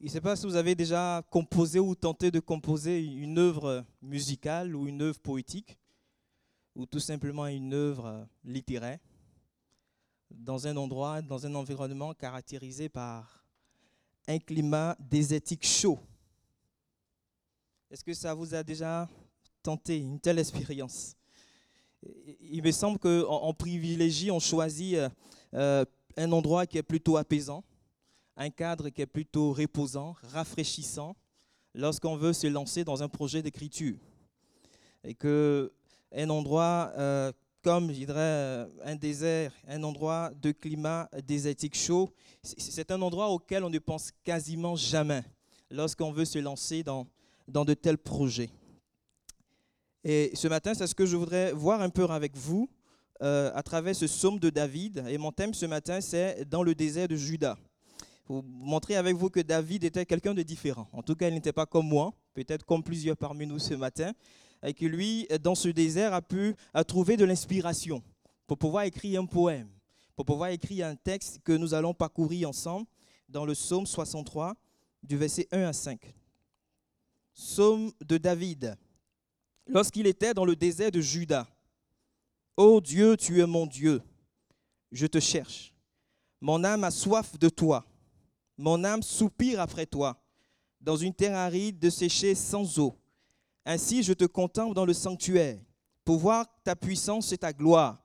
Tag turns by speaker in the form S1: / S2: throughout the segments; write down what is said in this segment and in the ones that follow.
S1: Je ne sais pas si vous avez déjà composé ou tenté de composer une œuvre musicale ou une œuvre poétique ou tout simplement une œuvre littéraire dans un endroit, dans un environnement caractérisé par un climat désertique chaud. Est-ce que ça vous a déjà tenté une telle expérience? Il me semble qu'en privilégie, on choisit euh, un endroit qui est plutôt apaisant, un cadre qui est plutôt reposant, rafraîchissant, lorsqu'on veut se lancer dans un projet d'écriture. Et que un endroit euh, comme, je dirais, euh, un désert, un endroit de climat désertique chaud, c'est un endroit auquel on ne pense quasiment jamais lorsqu'on veut se lancer dans, dans de tels projets. Et ce matin, c'est ce que je voudrais voir un peu avec vous euh, à travers ce psaume de David. Et mon thème ce matin, c'est dans le désert de Juda pour montrer avec vous que David était quelqu'un de différent. En tout cas, il n'était pas comme moi, peut-être comme plusieurs parmi nous ce matin, et que lui, dans ce désert, a pu trouver de l'inspiration pour pouvoir écrire un poème, pour pouvoir écrire un texte que nous allons parcourir ensemble dans le psaume 63, du verset 1 à 5. Psaume de David. Lorsqu'il était dans le désert de Juda, Ô Dieu, tu es mon Dieu, je te cherche. Mon âme a soif de toi mon âme soupire après toi, dans une terre aride de sécher sans eau. Ainsi je te contemple dans le sanctuaire, pour voir ta puissance et ta gloire,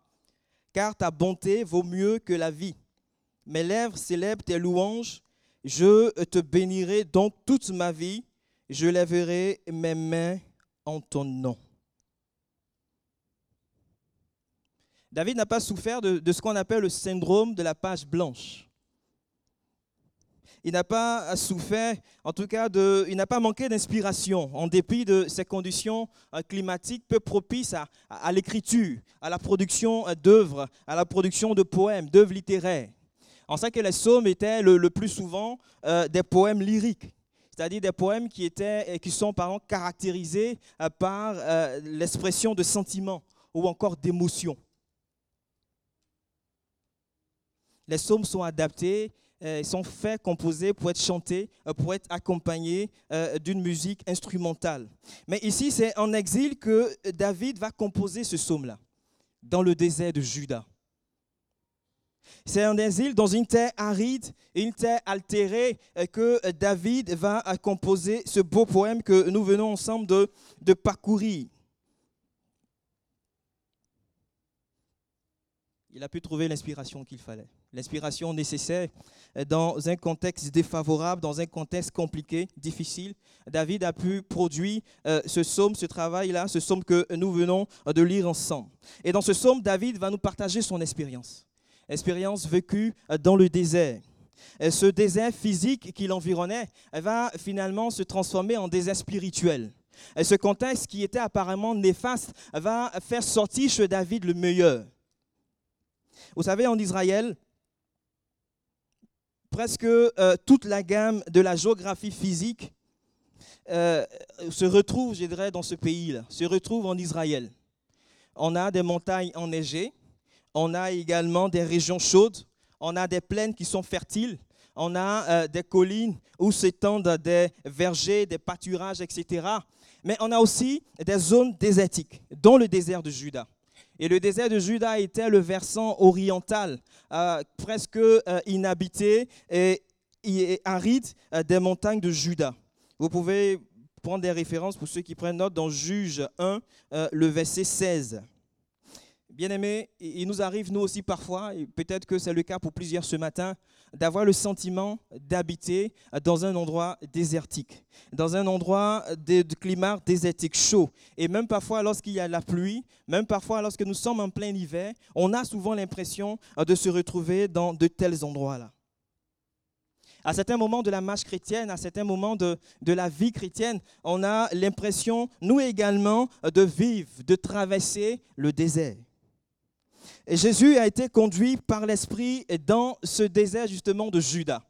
S1: car ta bonté vaut mieux que la vie. Mes lèvres célèbrent tes louanges, je te bénirai donc toute ma vie, je lèverai mes mains en ton nom. David n'a pas souffert de ce qu'on appelle le syndrome de la page blanche il n'a pas souffert, en tout cas, il n'a pas manqué d'inspiration en dépit de ces conditions euh, climatiques peu propices à, l'écriture, à la production euh, d'œuvres, à la production de poèmes, d'œuvres littéraires. On sait que les psaumes étaient le, plus souvent euh, des poèmes lyriques, c'est-à-dire des poèmes qui, étaient, qui sont par exemple caractérisés par l'expression de sentiments ou encore d'émotions. Les psaumes sont adaptés ils sont faits, composés pour être chantés, euh, pour être accompagnés euh, d'une musique instrumentale. Mais ici, c'est en exil que David va composer ce psaume-là, dans le désert de Juda. C'est en exil dans une terre aride, une terre altérée, que David va composer ce beau poème que nous venons ensemble de parcourir. Il a pu trouver l'inspiration qu'il fallait l'inspiration nécessaire dans un contexte défavorable, dans un contexte compliqué, difficile. David a pu produire euh, ce psaume, ce travail-là, ce psaume que nous venons de lire ensemble. Et dans ce psaume, David va nous partager son expérience, expérience vécue dans le désert. Ce désert physique qui l'environnait va finalement se transformer en désert spirituel. Ce contexte qui était apparemment néfaste va faire sortir chez David le meilleur. Vous savez, en Israël, presque euh, toute la gamme de la géographie physique euh, se retrouve, je dirais, dans ce pays-là, se retrouve en Israël. On a des montagnes enneigées, on a également des régions chaudes, on a des plaines qui sont fertiles, on a euh, des collines où s'étendent des vergers, des pâturages, etc. Mais on a aussi des zones désertiques, dont le désert de Juda. Et le désert de Juda était le versant oriental, euh, presque euh, inhabité et, aride euh, des montagnes de Juda. Vous pouvez prendre des références pour ceux qui prennent note dans Juge 1, le verset 16. Bien-aimés, il nous arrive, nous aussi parfois, et peut-être que c'est le cas pour plusieurs ce matin, d'avoir le sentiment d'habiter dans un endroit désertique, dans un endroit de, climat désertique chaud. Et même parfois lorsqu'il y a la pluie, même parfois lorsque nous sommes en plein hiver, on a souvent l'impression de se retrouver dans de tels endroits-là. À certains moments de la marche chrétienne, à certains moments de, de la vie chrétienne, on a l'impression, nous également, de vivre, de traverser le désert. Jésus a été conduit par l'Esprit dans ce désert justement de Juda.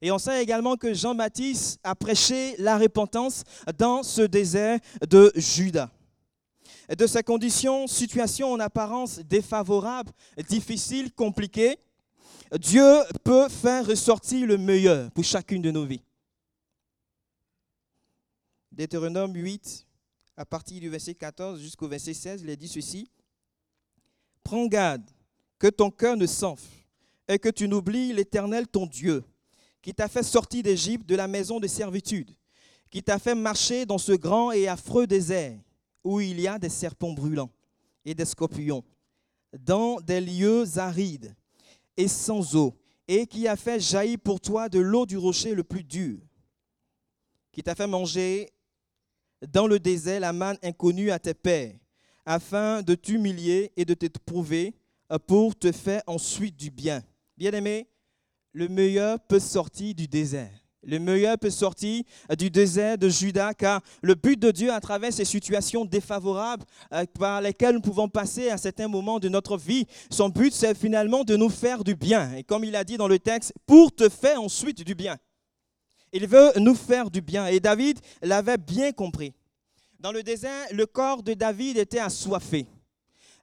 S1: Et on sait également que Jean-Baptiste a prêché la repentance dans ce désert de Juda. De ces conditions, situation en apparence défavorable, difficile, compliquée, Dieu peut faire ressortir le meilleur pour chacune de nos vies. Deutéronome 8, à partir du verset 14 jusqu'au verset 16, il est dit ceci. Prends garde que ton cœur ne s'enfle et que tu n'oublies l'Éternel ton Dieu, qui t'a fait sortir d'Égypte de la maison de servitude, qui t'a fait marcher dans ce grand et affreux désert où il y a des serpents brûlants et des scorpions, dans des lieux arides et sans eau, et qui a fait jaillir pour toi de l'eau du rocher le plus dur, qui t'a fait manger dans le désert la manne inconnue à tes pères, afin de t'humilier et de t'éprouver pour te faire ensuite du bien. Bien-aimé, le meilleur peut sortir du désert. Le meilleur peut sortir du désert de Judas, car le but de Dieu à travers ces situations défavorables euh, par lesquelles nous pouvons passer à certains moments de notre vie, son but c'est finalement de nous faire du bien. Et comme il a dit dans le texte, pour te faire ensuite du bien. Il veut nous faire du bien. Et David l'avait bien compris. Dans le désert, le corps de David était assoiffé.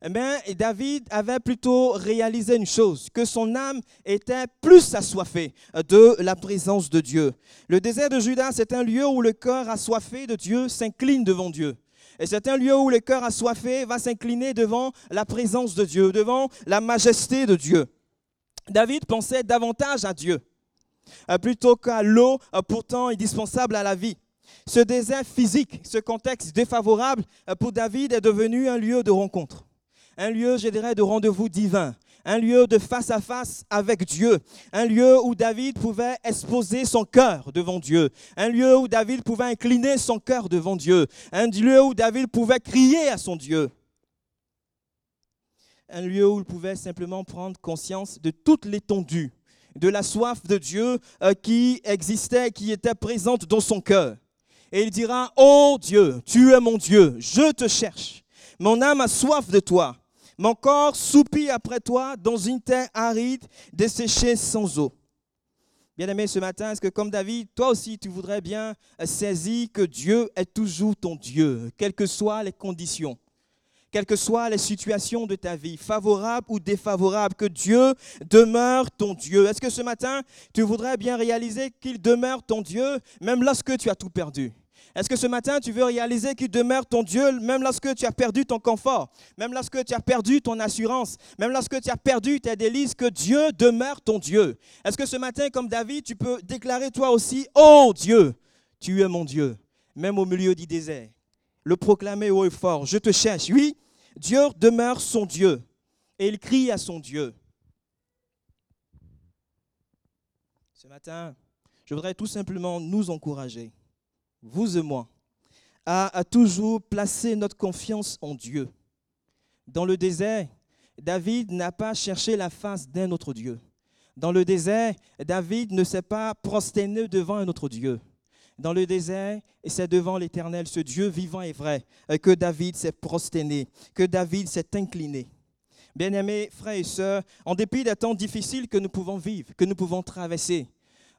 S1: Mais eh David avait plutôt réalisé une chose, que son âme était plus assoiffée de la présence de Dieu. Le désert de Judas, c'est un lieu où le cœur assoiffé de Dieu s'incline devant Dieu. Et c'est un lieu où le cœur assoiffé va s'incliner devant la présence de Dieu, devant la majesté de Dieu. David pensait davantage à Dieu euh, plutôt qu'à l'eau, euh, pourtant indispensable à la vie. Ce désert physique, ce contexte défavorable euh, pour David est devenu un lieu de rencontre un lieu, je dirais, de rendez-vous divin, un lieu de face à face avec Dieu, un lieu où David pouvait exposer son cœur devant Dieu, un lieu où David pouvait incliner son cœur devant Dieu, un lieu où David pouvait crier à son Dieu, un lieu où il pouvait simplement prendre conscience de toute l'étendue de la soif de Dieu euh, qui existait, qui était présente dans son cœur. Et il dira, Oh Dieu, tu es mon Dieu, je te cherche. Mon âme a soif de toi. Mon corps soupit après toi dans une terre aride, desséchée sans eau. Bien-aimé, ce matin, est-ce que comme David, toi aussi, tu voudrais bien saisir que Dieu est toujours ton Dieu, quelles que soient les conditions, quelles que soient les situations de ta vie, favorables ou défavorables, que Dieu demeure ton Dieu. Est-ce que ce matin, tu voudrais bien réaliser qu'il demeure ton Dieu, même lorsque tu as tout perdu? Est-ce que ce matin, tu veux réaliser qu'il demeure ton Dieu même lorsque tu as perdu ton confort, même lorsque tu as perdu ton assurance, même lorsque tu as perdu tes délices, que Dieu demeure ton Dieu? Est-ce que ce matin, comme David, tu peux déclarer toi aussi, Oh Dieu, tu es mon Dieu, même au milieu du désert Le proclamer haut et fort, je te cherche. Oui, Dieu demeure son Dieu et il crie à son Dieu. Ce matin, je voudrais tout simplement nous encourager vous et moi, à, toujours placer notre confiance en Dieu. Dans le désert, David n'a pas cherché la face d'un autre Dieu. Dans le désert, David ne s'est pas prosterné devant un autre Dieu. Dans le désert, et c'est devant l'Éternel, ce Dieu vivant et vrai, que David s'est prosterné, que David s'est incliné. Bien-aimés frères et sœurs, en dépit des temps difficiles que nous pouvons vivre, que nous pouvons traverser,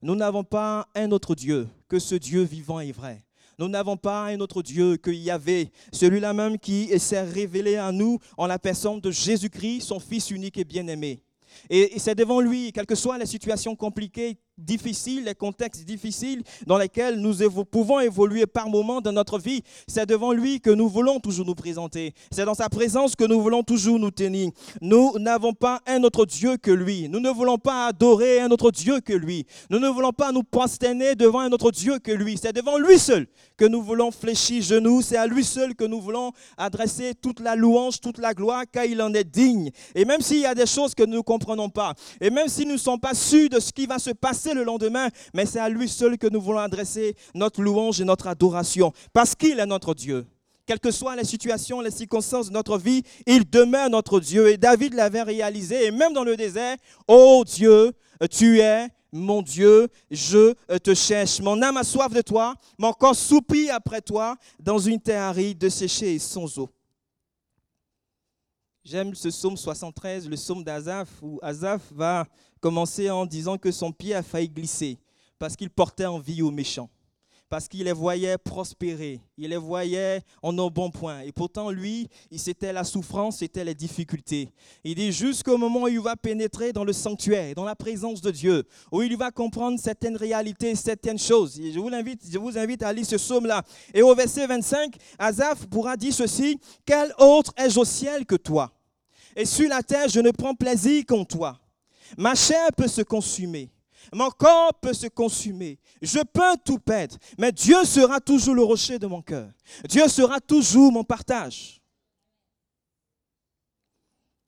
S1: nous n'avons pas un autre Dieu que ce Dieu vivant et vrai. Nous n'avons pas un autre Dieu que Yahvé, celui-là même qui s'est révélé à nous en la personne de Jésus-Christ, son Fils unique et bien-aimé. Et c'est devant lui, quelles que soient les situations compliquées difficiles, les contextes difficiles dans lesquels nous pouvons évoluer par moments dans notre vie. C'est devant lui que nous voulons toujours nous présenter. C'est dans sa présence que nous voulons toujours nous tenir. Nous n'avons pas un autre Dieu que lui. Nous ne voulons pas adorer un autre Dieu que lui. Nous ne voulons pas nous prosterner devant un autre Dieu que lui. C'est devant lui seul que nous voulons fléchir genoux. C'est à lui seul que nous voulons adresser toute la louange, toute la gloire, car il en est digne. Et même s'il y a des choses que nous ne comprenons pas, et même si nous ne sommes pas sûrs de ce qui va se passer, le lendemain, mais c'est à lui seul que nous voulons adresser notre louange et notre adoration, parce qu'il est notre Dieu. Quelles que soient les situations, les circonstances de notre vie, il demeure notre Dieu. Et David l'avait réalisé, et même dans le désert, oh Dieu, tu es mon Dieu, je te cherche. Mon âme a soif de toi, mon corps soupire après toi dans une terre aride, desséchée et sans eau. J'aime ce psaume 73, le psaume d'Azaph, où Azaph va commencer en disant que son pied a failli glisser parce qu'il portait envie aux méchants. parce qu'il les voyait prospérer, il les voyait en un bon point. Et pourtant, lui, c'était la souffrance, c'était les difficultés. Il dit jusqu'au moment où il va pénétrer dans le sanctuaire, dans la présence de Dieu, où il va comprendre certaines réalités, certaines choses. je vous invite, je vous invite à lire ce psaume-là. Et au verset 25, Azaph pourra dire ceci, quel autre ai-je au ciel que toi? Et sur la terre, je ne prends plaisir qu'en toi. Ma chair peut se consumer mon corps peut se consumer. Je peux tout perdre. Mais Dieu sera toujours le rocher de mon cœur. Dieu sera toujours mon partage.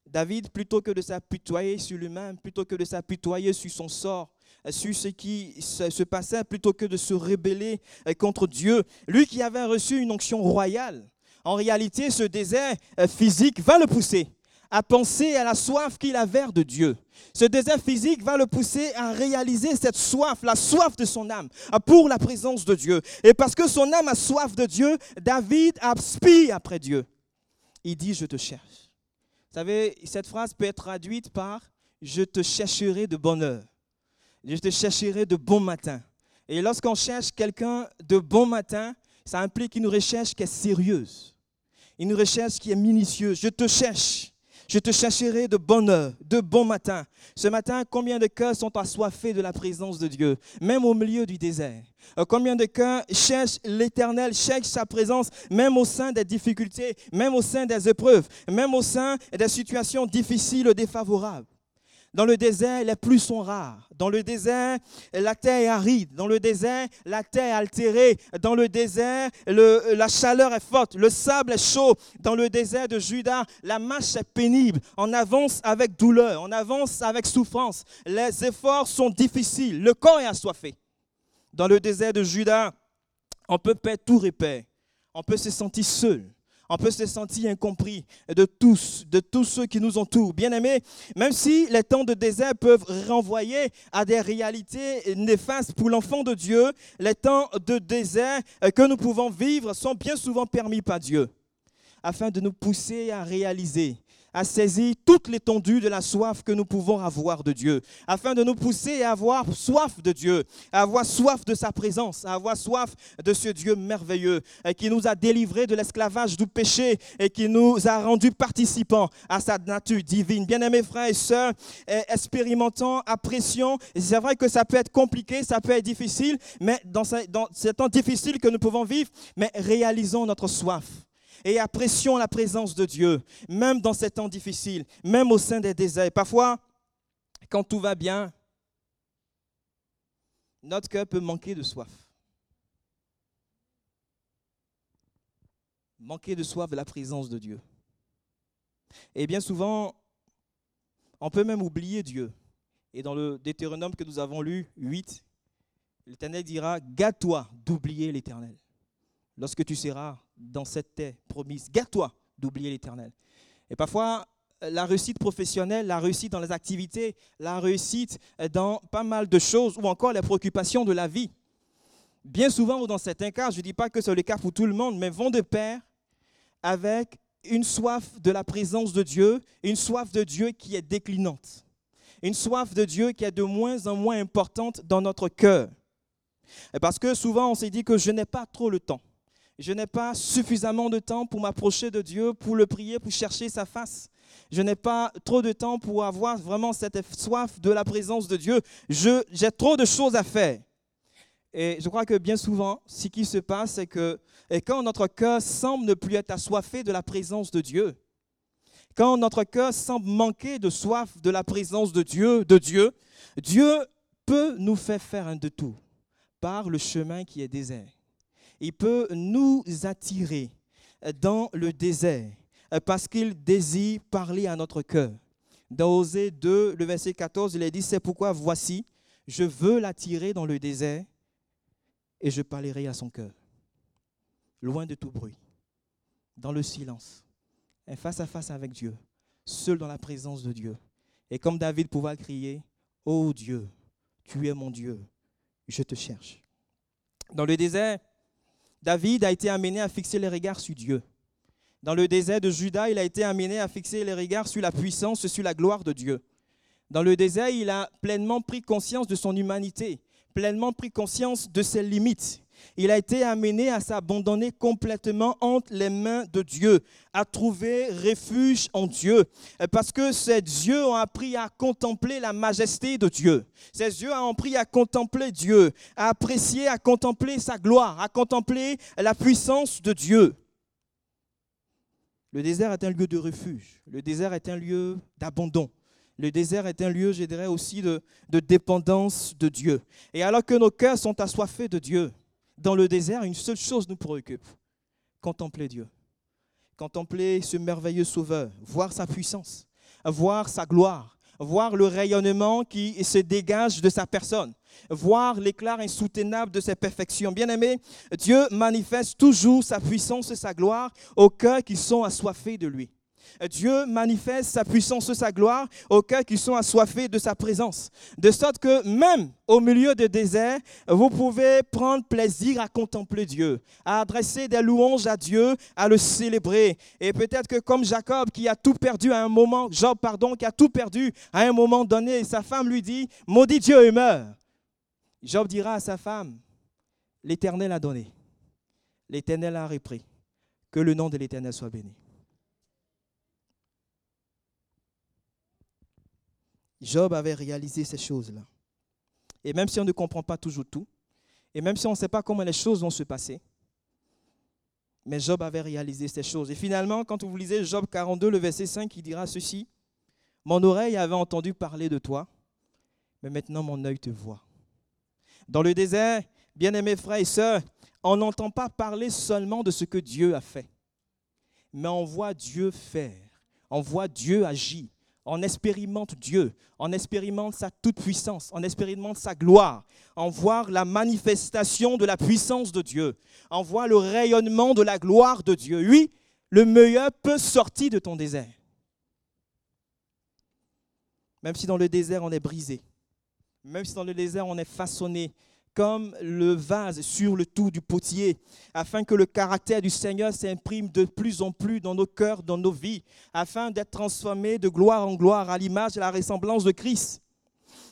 S1: David, plutôt que de s'apitoyer sur lui-même, plutôt que de s'apitoyer sur son sort, sur ce qui se passait, plutôt que de se rebeller contre Dieu, lui qui avait reçu une onction royale, en réalité, ce désert physique va le pousser à penser à la soif qu'il avait de Dieu. Ce désert physique va le pousser à réaliser cette soif, la soif de son âme, pour la présence de Dieu. Et parce que son âme a soif de Dieu, David aspire après Dieu. Il dit, je te cherche. Vous savez, cette phrase peut être traduite par, je te chercherai de bonne heure. Je te chercherai de bon matin. Et lorsqu'on cherche quelqu'un de bon matin, ça implique une recherche qui est sérieuse, une recherche qui est minutieuse. Je te cherche. Je te chercherai de bonne heure, de bon matin. Ce matin, combien de cœurs sont assoiffés de la présence de Dieu, même au milieu du désert? Euh, Combien de cœurs cherchent l'Éternel, cherchent sa présence, même au sein des difficultés, même au sein des épreuves, même au sein des situations difficiles, défavorables? Dans le désert, les pluies sont rares. Dans le désert, la terre est aride. Dans le désert, la terre est altérée. Dans le désert, la chaleur est forte. Le sable est chaud. Dans le désert de Juda, la marche est pénible. On avance avec douleur. On avance avec souffrance. Les efforts sont difficiles. Le corps est assoiffé. Dans le désert de Juda, on peut perdre tout repère. On peut se sentir seul on peut se sentir incompris de tous, de tous ceux qui nous entourent. Bien aimés, même si les temps de désert peuvent renvoyer à des réalités néfastes pour l'enfant de Dieu, les temps de désert que nous pouvons vivre sont bien souvent permis par Dieu afin de nous pousser à réaliser à saisir toute l'étendue de la soif que nous pouvons avoir de Dieu, afin de nous pousser à avoir soif de Dieu, à avoir soif de sa présence, à avoir soif de ce Dieu merveilleux qui nous a délivrés de l'esclavage du péché et qui nous a rendus participants à sa nature divine. Bien-aimés frères et sœurs, expérimentons, apprécions. C'est vrai que ça peut être compliqué, ça peut être difficile, mais dans, dans ces temps difficiles que nous pouvons vivre, mais réalisons notre soif et apprécions la présence de Dieu, même dans ces temps difficiles, même au sein des déserts. Parfois, quand tout va bien, notre cœur peut manquer de soif. Manquer de soif de la présence de Dieu. Et bien souvent, on peut même oublier Dieu. Et dans le Deutéronome que nous avons lu, 8, l'Éternel dira, gâte-toi d'oublier l'Éternel lorsque tu seras dans cette terre promise. Garde-toi d'oublier l'Éternel. Et parfois, la réussite professionnelle, la réussite dans les activités, la réussite dans pas mal de choses, ou encore les préoccupations de la vie. Bien souvent, ou dans certains cas, je ne dis pas que c'est le cas pour tout le monde, mais vont de pair avec une soif de la présence de Dieu, une soif de Dieu qui est déclinante, une soif de Dieu qui est de moins en moins importante dans notre cœur. Parce que souvent, on s'est dit que je n'ai pas trop le temps je n'ai pas suffisamment de temps pour m'approcher de Dieu, pour le prier, pour chercher sa face. Je n'ai pas trop de temps pour avoir vraiment cette soif de la présence de Dieu. J'ai trop de choses à faire. Et je crois que bien souvent, ce qui se passe, c'est que quand notre cœur semble ne plus être assoiffé de la présence de Dieu, quand notre cœur semble manquer de soif de la présence de Dieu, de Dieu, Dieu peut nous faire faire un détour par le chemin qui est désert il peut nous attirer dans le désert parce qu'il désire parler à notre cœur. Dans Osée 2, le verset 14, il est dit, c'est pourquoi voici, je veux l'attirer dans le désert et je parlerai à son cœur, loin de tout bruit, dans le silence, et face à face avec Dieu, seul dans la présence de Dieu. Et comme David pouvait crier, Ô Dieu, tu es mon Dieu, je te cherche. Dans le désert, David a été amené à fixer les regards sur Dieu. Dans le désert de Juda, il a été amené à fixer les regards sur la puissance, sur la gloire de Dieu. Dans le désert, il a pleinement pris conscience de son humanité, pleinement pris conscience de ses limites. Il a été amené à s'abandonner complètement entre les mains de Dieu, à trouver refuge en Dieu, parce que ses yeux ont appris à contempler la majesté de Dieu. Ses yeux ont appris à contempler Dieu, à apprécier, à contempler sa gloire, à contempler la puissance de Dieu. Le désert est un lieu de refuge. Le désert est un lieu d'abandon. Le désert est un lieu, je dirais, aussi de, de, dépendance de Dieu. Et alors que nos cœurs sont assoiffés de Dieu, dans le désert, une seule chose nous préoccupe, contempler Dieu. Contempler ce merveilleux Sauveur, voir sa puissance, voir sa gloire, voir le rayonnement qui se dégage de sa personne, voir l'éclat insoutenable de ses perfections. Bien-aimé, Dieu manifeste toujours sa puissance et sa gloire aux cœurs qui sont assoiffés de lui. Dieu manifeste sa puissance, sa gloire aux cœurs qui sont assoiffés de sa présence. De sorte que même au milieu du désert, vous pouvez prendre plaisir à contempler Dieu, à adresser des louanges à Dieu, à le célébrer. Et peut-être que comme Jacob qui a tout perdu à un moment, Job pardon, qui a tout perdu à un moment donné, sa femme lui dit, maudit Dieu et meurt. Job dira à sa femme, l'Éternel a donné, l'Éternel a repris, que le nom de l'Éternel soit béni. Job avait réalisé ces choses-là. Et même si on ne comprend pas toujours tout, et même si on ne sait pas comment les choses vont se passer, mais Job avait réalisé ces choses. Et finalement, quand vous lisez Job 42, le verset 5, il dira ceci, Mon oreille avait entendu parler de toi, mais maintenant mon œil te voit. Dans le désert, bien-aimés frères et sœurs, on n'entend pas parler seulement de ce que Dieu a fait, mais on voit Dieu faire, on voit Dieu agir, on expérimente Dieu, on expérimente sa toute-puissance, on expérimente sa gloire, on voit la manifestation de la puissance de Dieu, on voit le rayonnement de la gloire de Dieu. Oui, le meilleur peut sortir de ton désert. Même si dans le désert on est brisé, même si dans le désert on est façonné, comme le vase sur le tout du potier, afin que le caractère du Seigneur s'imprime de plus en plus dans nos cœurs, dans nos vies, afin d'être transformés de gloire en gloire à l'image et la ressemblance de Christ.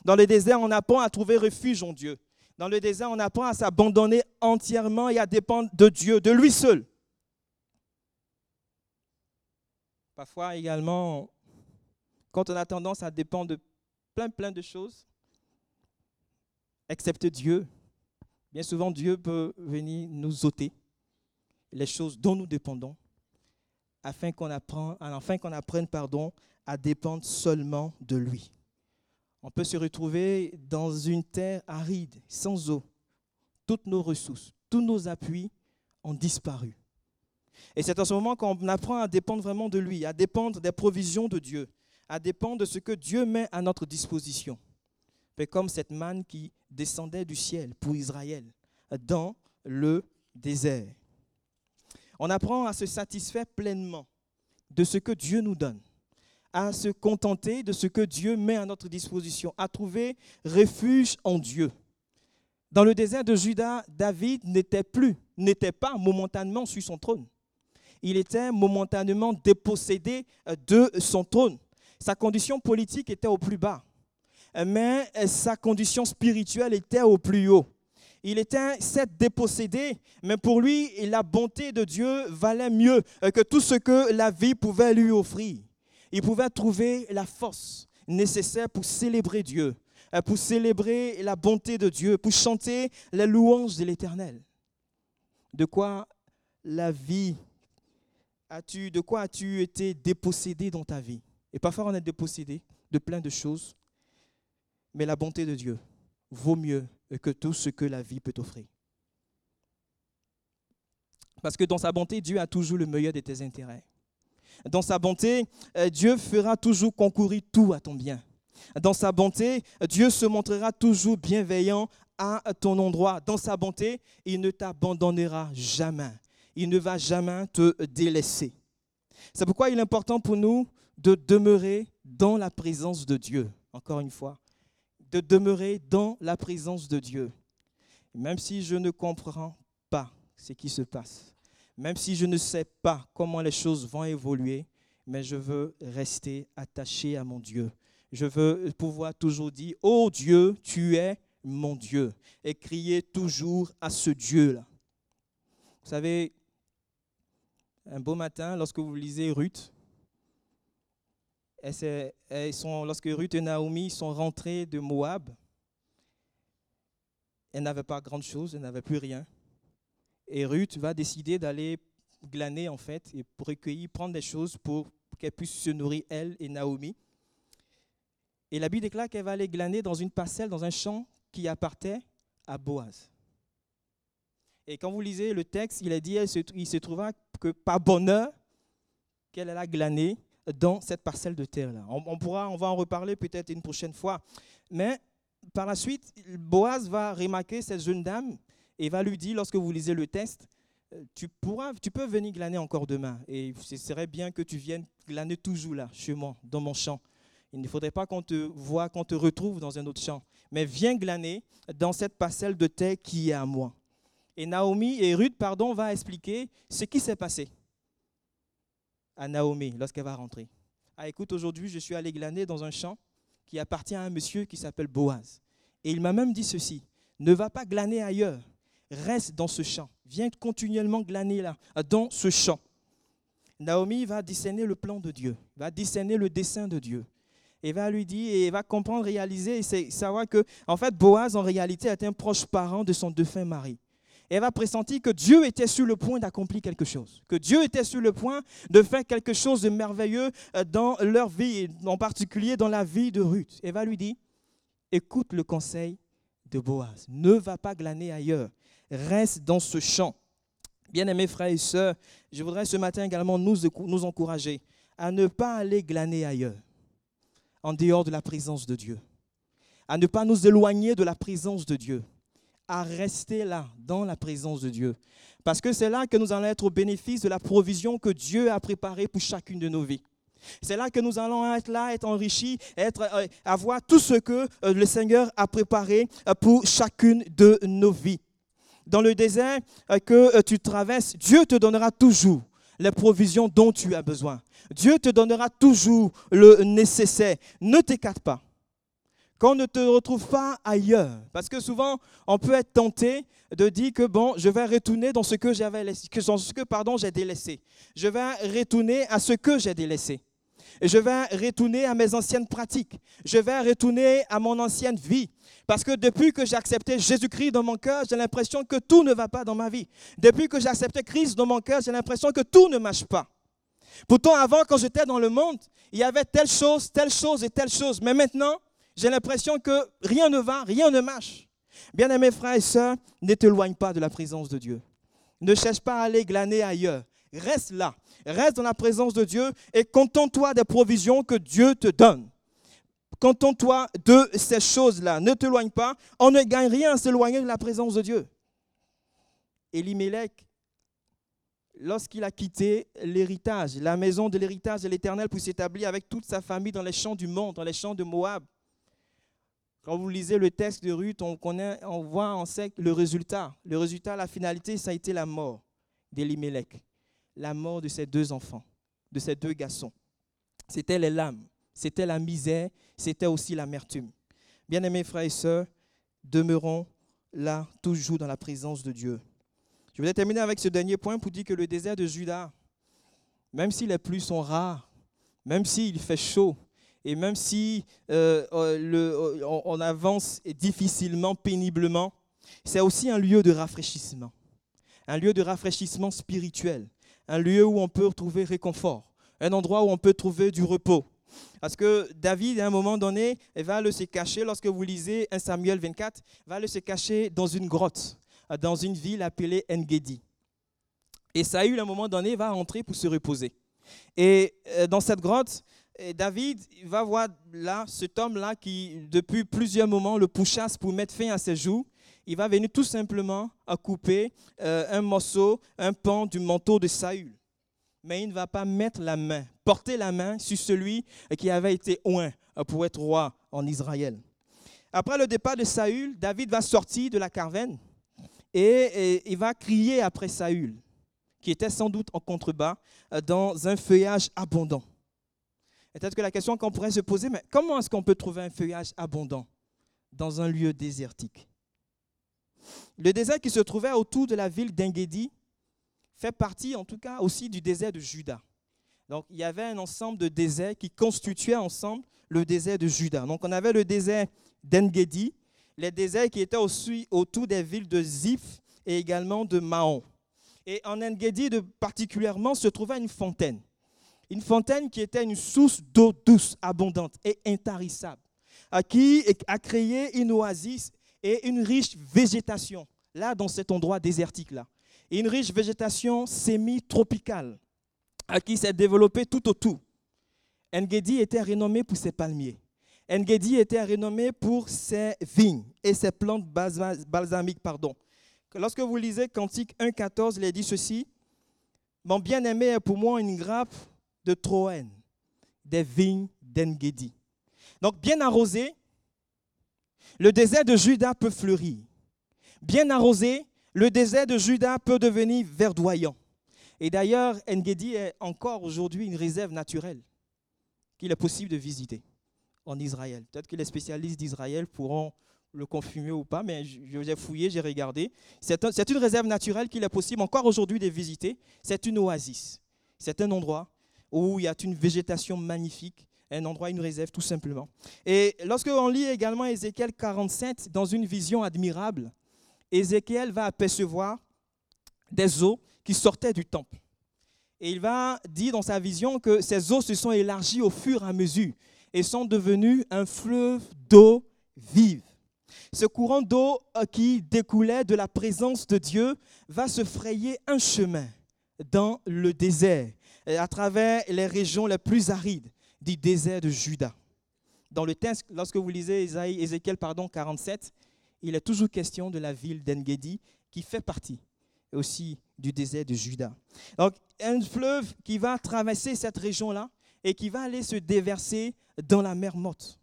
S1: Dans le désert, on apprend à trouver refuge en Dieu. Dans le désert, on apprend à s'abandonner entièrement et à dépendre de Dieu, de lui seul. Parfois également, quand on a tendance à dépendre de plein, plein de choses, excepté Dieu, Bien souvent, Dieu peut venir nous ôter les choses dont nous dépendons, afin qu'on apprenne, qu'on apprenne pardon, à dépendre seulement de lui. On peut se retrouver dans une terre aride, sans eau. Toutes nos ressources, tous nos appuis ont disparu. Et c'est en ce moment qu'on apprend à dépendre vraiment de lui, à dépendre des provisions de Dieu, à dépendre de ce que Dieu met à notre disposition comme cette manne qui descendait du ciel pour Israël dans le désert. On apprend à se satisfaire pleinement de ce que Dieu nous donne, à se contenter de ce que Dieu met à notre disposition, à trouver refuge en Dieu. Dans le désert de Juda, David n'était plus, n'était pas momentanément sur son trône. Il était momentanément dépossédé de son trône. Sa condition politique était au plus bas mais sa condition spirituelle était au plus haut. Il était certes dépossédé, mais pour lui, la bonté de Dieu valait mieux que tout ce que la vie pouvait lui offrir. Il pouvait trouver la force nécessaire pour célébrer Dieu, pour célébrer la bonté de Dieu, pour chanter les louanges de l'Éternel. De quoi la vie as-tu, de quoi as-tu été dépossédé dans ta vie? Et parfois on est dépossédé de plein de choses, mais la bonté de Dieu vaut mieux que tout ce que la vie peut offrir. Parce que dans sa bonté, Dieu a toujours le meilleur de tes intérêts. Dans sa bonté, euh, Dieu fera toujours concourir tout à ton bien. Dans sa bonté, Dieu se montrera toujours bienveillant à ton endroit. Dans sa bonté, il ne t'abandonnera jamais. Il ne va jamais te délaisser. C'est pourquoi il est important pour nous de demeurer dans la présence de Dieu. Encore une fois, de demeurer dans la présence de Dieu. Même si je ne comprends pas ce qui se passe, même si je ne sais pas comment les choses vont évoluer, mais je veux rester attaché à mon Dieu. Je veux pouvoir toujours dire, oh Dieu, tu es mon Dieu. Et criez toujours à ce Dieu-là. Vous savez, un beau matin, lorsque vous lisez Ruth, lorsque Ruth et Naomi sont rentrés de Moab, elles n'avaient pas grand-chose, elles n'avaient plus rien. Et Ruth va décider d'aller glaner, en fait, et pour recueillir, prendre des choses pour qu'elle puisse se nourrir, elle et Naomi. Et la Bible déclare qu'elle va aller glaner dans une parcelle, dans un champ qui appartenait à Boaz. Et quand vous lisez le texte, il est dit, il se trouva que par bonheur, qu'elle allait glaner dans cette parcelle de terre-là. On, pourra, on va en reparler peut-être une prochaine fois. Mais par la suite, Boaz va remarquer cette jeune dame et va lui dire, lorsque vous lisez le texte, euh, tu, pourras, tu peux venir glaner encore demain. Et ce serait bien que tu viennes glaner toujours là, chez moi, dans mon champ. Il ne faudrait pas qu'on te voit, qu'on te retrouve dans un autre champ. Mais viens glaner dans cette parcelle de terre qui est à moi. Et Naomi et Ruth, pardon, va expliquer ce qui s'est passé à Naomi lorsqu'elle va rentrer. Ah, écoute, aujourd'hui, je suis allé glaner dans un champ qui appartient à un monsieur qui s'appelle Boaz. Et il m'a même dit ceci ne va pas glaner ailleurs, reste dans ce champ. Viens continuellement glaner là, dans ce champ. Naomi va discerner le plan de Dieu, va discerner le dessein de Dieu. Et va lui dire, et va comprendre, réaliser, et savoir que, en fait, Boaz, en réalité, est un proche parent de son défunt mari elle va pressentir que Dieu était sur le point d'accomplir quelque chose, que Dieu était sur le point de faire quelque chose de merveilleux euh, dans leur vie, en particulier dans la vie de Ruth. Elle va lui dire, écoute le conseil de Boaz, ne va pas glaner ailleurs, reste dans ce champ. Bien-aimés frères et sœurs, je voudrais ce matin également nous encourager à ne pas aller glaner ailleurs, en dehors de la présence de Dieu, à ne pas nous éloigner de la présence de Dieu à rester là, dans la présence de Dieu. Parce que c'est là que nous allons être au bénéfice de la provision que Dieu a préparée pour chacune de nos vies. C'est là que nous allons être là, être enrichis, être, euh, avoir tout ce que euh, le Seigneur a préparé euh, pour chacune de nos vies. Dans le désert que tu traverses, Dieu te donnera toujours les provisions dont tu as besoin. Dieu te donnera toujours le nécessaire. Ne t'écarte pas qu'on ne te retrouve pas ailleurs. Parce que souvent, on peut être tenté de dire que bon, je vais retourner dans ce que j'avais laissé, que dans ce que pardon j'ai délaissé. Je vais retourner à ce que j'ai délaissé. Je vais retourner à mes anciennes pratiques. Je vais retourner à mon ancienne vie. Parce que depuis que j'ai accepté Jésus-Christ dans mon cœur, j'ai l'impression que tout ne va pas dans ma vie. Depuis que j'ai accepté Christ dans mon cœur, j'ai l'impression que tout ne marche pas. Pourtant, avant, quand j'étais dans le monde, il y avait telle chose, telle chose et telle chose. Mais maintenant, j'ai l'impression que rien ne va, rien ne marche. Bien-aimés frères et sœurs, ne t'éloigne pas de la présence de Dieu. Ne cherche pas à aller glaner ailleurs. Reste là. Reste dans la présence de Dieu et contente-toi des provisions que Dieu te donne. Contente-toi de ces choses-là. Ne t'éloigne pas. On ne gagne rien à s'éloigner de la présence de Dieu. Elimelech, lorsqu'il a quitté l'héritage, la maison de l'héritage de l'Éternel pour s'établir avec toute sa famille dans les champs du monde, dans les champs de Moab, quand vous lisez le texte de Ruth, on, voit, on sait le résultat. Le résultat, la finalité, ça a été la mort d'Elimelech. La mort de ses deux enfants, de ses deux garçons. C'était les lames, c'était la misère, c'était aussi l'amertume. Bien-aimés frères et sœurs, demeurons là, toujours dans la présence de Dieu. Je voudrais terminer avec ce dernier point pour dire que le désert de Juda, même si les pluies sont rares, même s'il fait chaud, et même si euh, euh, euh, on avance difficilement, péniblement, c'est aussi un lieu de rafraîchissement, un lieu de rafraîchissement spirituel, un lieu où on peut trouver réconfort, un endroit où on peut trouver du repos. Parce que David, à un moment donné, va le se cacher, lorsque vous lisez 1 Samuel 24, va le se cacher dans une grotte, dans une ville appelée Engedi. Et Saül, à un moment donné, va entrer pour se reposer. Et dans cette grotte, David va voir là cet homme-là qui, depuis plusieurs moments, le pourchasse pour mettre fin à ses jours. Il va venir tout simplement à couper euh, un morceau, un pan du manteau de Saül. Mais il ne va pas mettre la main, porter la main sur celui qui avait été oint pour être roi en Israël. Après le départ de Saül, David va sortir de la carvenne et, et il va crier après Saül, qui était sans doute en contrebas dans un feuillage abondant. Peut-être que la question qu'on pourrait se poser, mais comment est-ce qu'on peut trouver un feuillage abondant dans un lieu désertique? Le désert qui se trouvait autour de la ville d'Engedi fait partie en tout cas aussi du désert de Juda. Donc il y avait un ensemble de déserts qui constituaient ensemble le désert de Juda. Donc on avait le désert d'Engedi, les déserts qui étaient aussi autour des villes de Ziph et également de Mahon. Et en Engedi particulièrement se trouvait une fontaine. Une fontaine qui était une source d'eau douce, abondante et intarissable, qui a créé une oasis et une riche végétation, là, dans cet endroit désertique-là. une riche végétation semi-tropicale, qui s'est développée tout autour. Engedi était renommé pour ses palmiers. Engedi était renommé pour ses vignes et ses plantes balsamiques. Pardon. Lorsque vous lisez Cantique 1.14, il est dit ceci Mon bien-aimé est pour moi une grappe de Troène, des vignes d'Engedi. Donc, bien arrosé, le désert de Juda peut fleurir. Bien arrosé, le désert de Juda peut devenir verdoyant. Et d'ailleurs, Engedi est encore aujourd'hui une réserve naturelle qu'il est possible de visiter en Israël. Peut-être que les spécialistes d'Israël pourront le confirmer ou pas, mais j'ai fouillé, j'ai regardé. C'est une réserve naturelle qu'il est possible encore aujourd'hui de visiter. C'est une oasis. C'est un endroit où il y a une végétation magnifique, un endroit, une réserve tout simplement. Et lorsque on lit également Ézéchiel 47 dans une vision admirable, Ézéchiel va apercevoir des eaux qui sortaient du temple. Et il va dire dans sa vision que ces eaux se sont élargies au fur et à mesure et sont devenues un fleuve d'eau vive. Ce courant d'eau euh, qui découlait de la présence de Dieu va se frayer un chemin dans le désert, à travers les régions les plus arides du désert de Juda. Dans le texte, lorsque vous lisez Ézéchiel pardon, 47, il est toujours question de la ville d'Engedi qui fait partie aussi du désert de Juda. Donc, un fleuve qui va traverser cette région-là et qui va aller se déverser dans la mer morte.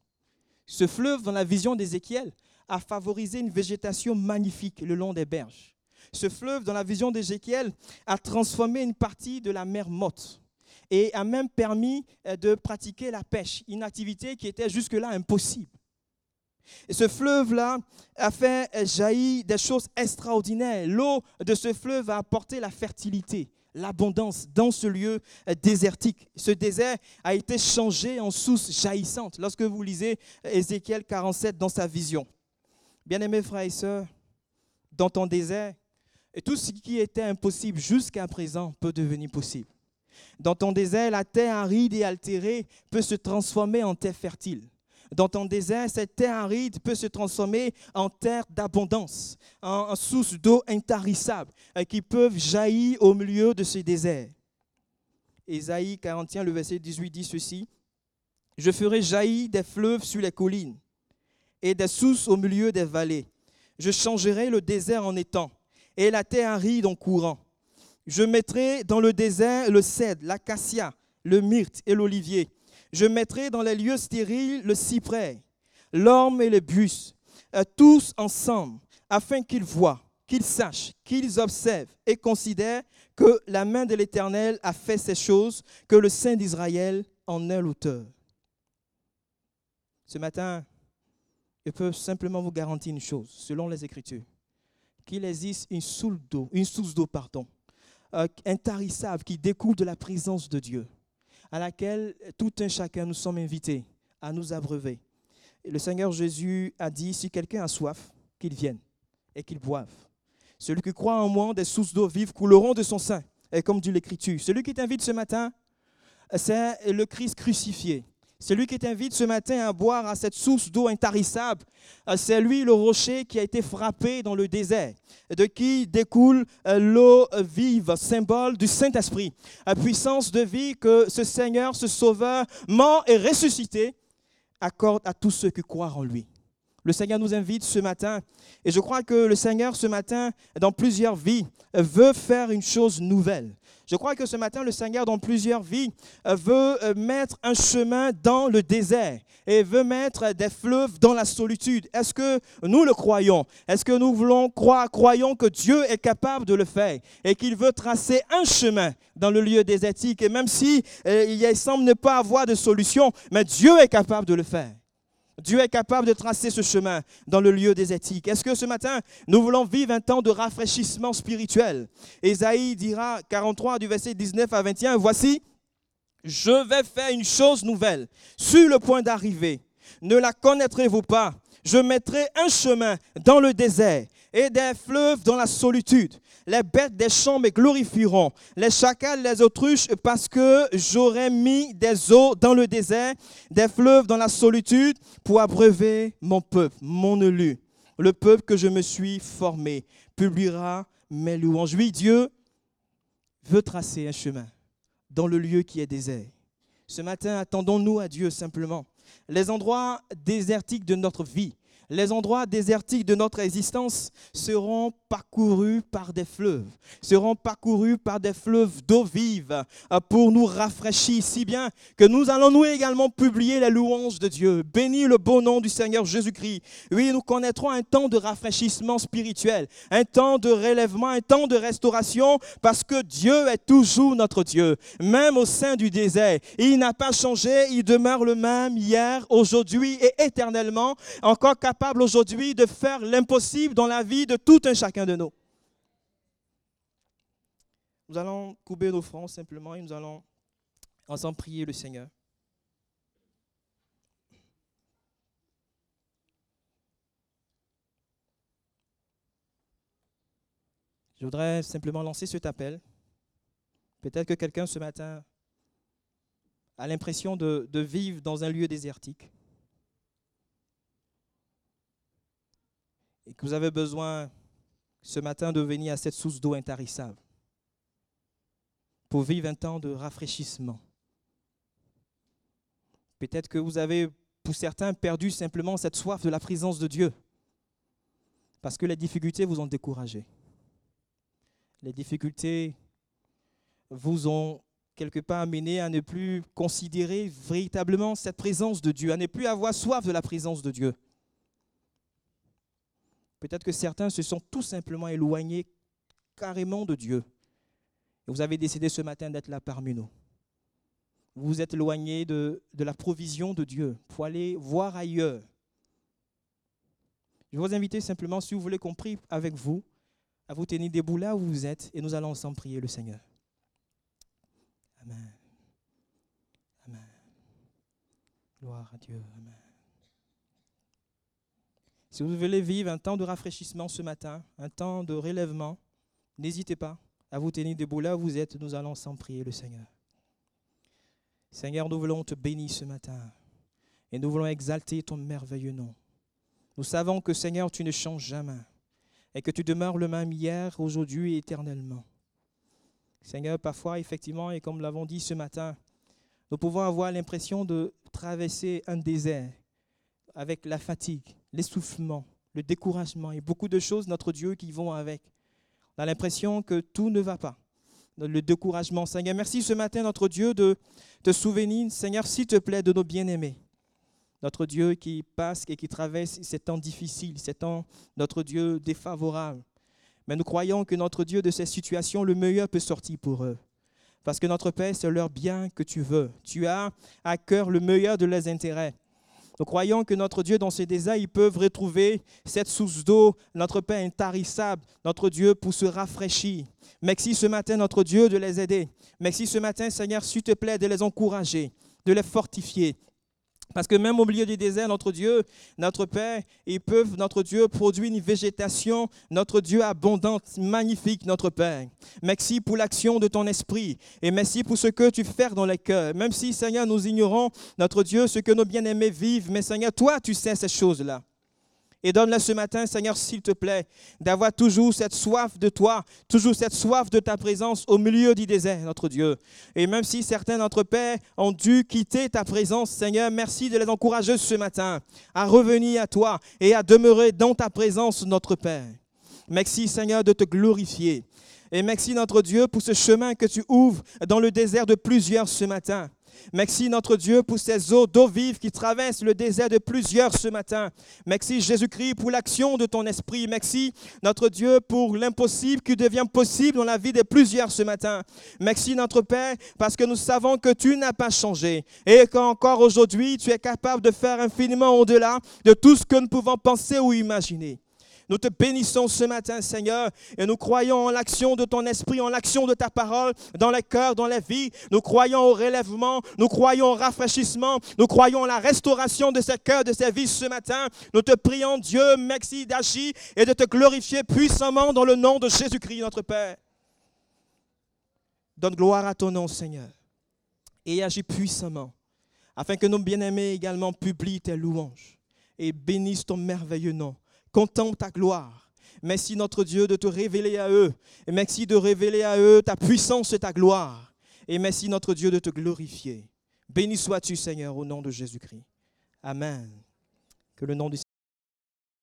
S1: Ce fleuve, dans la vision d'Ézéchiel, a favorisé une végétation magnifique le long des berges. Ce fleuve, dans la vision d'Ézéchiel, a transformé une partie de la mer morte et a même permis euh, de pratiquer la pêche, une activité qui était jusque-là impossible. Et ce fleuve-là a fait jaillir des choses extraordinaires. L'eau de ce fleuve a apporté la fertilité, l'abondance dans ce lieu désertique. Ce désert a été changé en source jaillissante lorsque vous lisez Ézéchiel 47 dans sa vision. Bien-aimés frères et sœurs, dans ton désert, et tout ce qui était impossible jusqu'à présent peut devenir possible. Dans ton désert, la terre aride et altérée peut se transformer en terre fertile. Dans ton désert, cette terre aride peut se transformer en terre d'abondance, en, source d'eau intarissable euh, qui peuvent jaillir au milieu de ce désert. Ésaïe 41, le verset 18 dit ceci Je ferai jaillir des fleuves sur les collines et des sources au milieu des vallées. Je changerai le désert en étang et la terre aride en courant. Je mettrai dans le désert le cèdre, l'acacia, le myrte et l'olivier. Je mettrai dans les lieux stériles le cyprès, l'orme et le bus, euh, tous ensemble, afin qu'ils voient, qu'ils sachent, qu'ils observent et considèrent que la main de l'Éternel a fait ces choses, que le Saint d'Israël en est l'auteur. Ce matin, je peux simplement vous garantir une chose, selon les Écritures, qu'il existe une source d'eau, une source d'eau, pardon, euh, intarissable qui découle de la présence de Dieu, à laquelle tout un chacun nous sommes invités à nous abreuver. le Seigneur Jésus a dit, si quelqu'un a soif, qu'il vienne et qu'il boive. Celui qui croit en moi, des sources d'eau vive couleront de son sein. Et comme dit l'Écriture, celui qui t'invite ce matin, c'est le Christ crucifié. C'est lui qui t'invite ce matin à boire à cette source d'eau intarissable. Euh, c'est lui le rocher qui a été frappé dans le désert, de qui découle euh, l'eau vive, symbole du Saint-Esprit. La puissance de vie que ce Seigneur, ce Sauveur, mort et ressuscité, accorde à tous ceux qui croient en lui. Le Seigneur nous invite ce matin, et je crois que le Seigneur ce matin, dans plusieurs vies, veut faire une chose nouvelle. Je crois que ce matin, le Seigneur, dans plusieurs vies, euh, veut euh, mettre un chemin dans le désert et veut mettre des fleuves dans la solitude. Est-ce que nous le croyons? Est-ce que nous voulons croire, croyons que Dieu est capable de le faire et qu'il veut tracer un chemin dans le lieu désertique? Et même si euh, semble ne pas avoir de solution, mais Dieu est capable de le faire. Dieu est capable de tracer ce chemin dans le lieu des éthiques. Est-ce que ce matin, nous voulons vivre un temps de rafraîchissement spirituel? Ésaïe dira 43 du verset 19 à 21, Voici, je vais faire une chose nouvelle sur le point d'arriver. Ne la connaîtrez-vous pas? Je mettrai un chemin dans le désert et des fleuves dans la solitude. Les bêtes des champs me glorifieront, les chacals, les autruches, parce que j'aurai mis des eaux dans le désert, des fleuves dans la solitude, pour abreuver mon peuple, mon élu. Le peuple que je me suis formé publiera mes louanges. Oui, Dieu veut tracer un chemin dans le lieu qui est désert. Ce matin, attendons-nous à Dieu simplement. Les endroits désertiques de notre vie, les endroits désertiques de notre existence seront parcourus par des fleuves, seront parcourus par des fleuves d'eau vive euh, pour nous rafraîchir, si bien que nous allons nous également publier la louange de Dieu. Bénis le beau nom du Seigneur Jésus-Christ. Oui, nous connaîtrons un temps de rafraîchissement spirituel, un temps de relèvement, un temps de restauration, parce que Dieu est toujours notre Dieu, même au sein du désert. Il n'a pas changé, il demeure le même hier, aujourd'hui et éternellement, encore capable capable aujourd'hui de faire l'impossible dans la vie de tout un chacun de nous. Nous allons couper nos fronts simplement et nous allons ensemble prier le Seigneur. Je voudrais simplement lancer cet appel. Peut-être que quelqu'un ce matin a l'impression de, de, vivre dans un lieu désertique. Et que vous avez besoin ce matin de venir à cette source d'eau intarissable pour vivre un temps de rafraîchissement. Peut-être que vous avez, pour certains, perdu simplement cette soif de la présence de Dieu parce que les difficultés vous ont découragé. Les difficultés vous ont quelque part amené à ne plus considérer véritablement cette présence de Dieu, à ne plus avoir soif de la présence de Dieu. Peut-être que certains se sont tout simplement éloignés carrément de Dieu. Et vous avez décidé ce matin d'être là parmi nous. Vous vous êtes éloigné de, de la provision de Dieu pour aller voir ailleurs. Je vous invite simplement, si vous voulez qu'on prie avec vous, à vous tenir debout là où vous êtes et nous allons ensemble prier le Seigneur. Amen. Amen. Gloire à Dieu. Amen. Si vous voulez vivre un temps de rafraîchissement ce matin, un temps de relèvement, n'hésitez pas à vous tenir debout là où vous êtes. Nous allons sans prier le Seigneur. Seigneur, nous voulons te bénir ce matin et nous voulons exalter ton merveilleux nom. Nous savons que Seigneur, tu ne changes jamais et que tu demeures le même hier, aujourd'hui et éternellement. Seigneur, parfois, effectivement, et comme l'avons dit ce matin, nous pouvons avoir l'impression de traverser un désert avec la fatigue, l'essoufflement, le découragement et beaucoup de choses, notre Dieu, qui vont avec. On a l'impression que tout ne va pas. Le découragement. Seigneur, merci ce matin, notre Dieu, de te souvenir, Seigneur, s'il te plaît, de nos bien-aimés. Notre Dieu qui passe et qui traverse ces temps difficiles, ces temps, notre Dieu défavorable. Mais nous croyons que notre Dieu, de ces situations, le meilleur peut sortir pour eux. Parce que notre Père, c'est leur bien que tu veux. Tu as à cœur le meilleur de leurs intérêts. Nous croyons que notre Dieu, dans ses désirs, ils peuvent retrouver cette source d'eau, notre pain intarissable, notre Dieu, pour se rafraîchir. Merci ce matin, notre Dieu, de les aider. Merci ce matin, Seigneur, s'il te plaît, de les encourager, de les fortifier, parce que même au milieu du désert, notre Dieu, notre Père, ils peuvent, notre Dieu, produire une végétation, notre Dieu abondante, magnifique, notre Père. Merci pour l'action de ton esprit et merci pour ce que tu fais dans les cœurs. Même si, Seigneur, nous ignorons, notre Dieu, ce que nos bien-aimés vivent, mais Seigneur, toi, tu sais ces choses-là. Et donne-le ce matin, Seigneur, s'il te plaît, d'avoir toujours cette soif de toi, toujours cette soif de ta présence au milieu du désert, notre Dieu. Et même si certains d'entre pères ont dû quitter ta présence, Seigneur, merci de les encourager ce matin à revenir à toi et à demeurer dans ta présence, notre Père. Merci, Seigneur, de te glorifier. Et merci notre Dieu pour ce chemin que tu ouvres dans le désert de plusieurs ce matin. Merci notre Dieu pour ces eaux d'eau vive qui traversent le désert de plusieurs ce matin. Merci Jésus-Christ pour l'action de ton esprit. Merci notre Dieu pour l'impossible qui devient possible dans la vie de plusieurs ce matin. Merci notre Père parce que nous savons que tu n'as pas changé et qu'encore aujourd'hui tu es capable de faire infiniment au-delà de tout ce que nous pouvons penser ou imaginer. Nous te bénissons ce matin, Seigneur, et nous croyons en l'action de ton esprit, en l'action de ta parole, dans les cœurs, dans la vie. Nous croyons au relèvement, nous croyons au rafraîchissement, nous croyons à la restauration de ces cœurs, de ces vies ce matin. Nous te prions, Dieu, merci d'agir et de te glorifier puissamment dans le nom de Jésus-Christ, notre Père. Donne gloire à ton nom, Seigneur, et agis puissamment, afin que nos bien-aimés également publient tes louanges et bénissent ton merveilleux nom contemple ta gloire. Merci notre Dieu de te révéler à eux. Merci de révéler à eux ta puissance et ta gloire. Et merci notre Dieu de te glorifier. Béni sois-tu Seigneur au nom de Jésus-Christ. Amen. Que le nom du Seigneur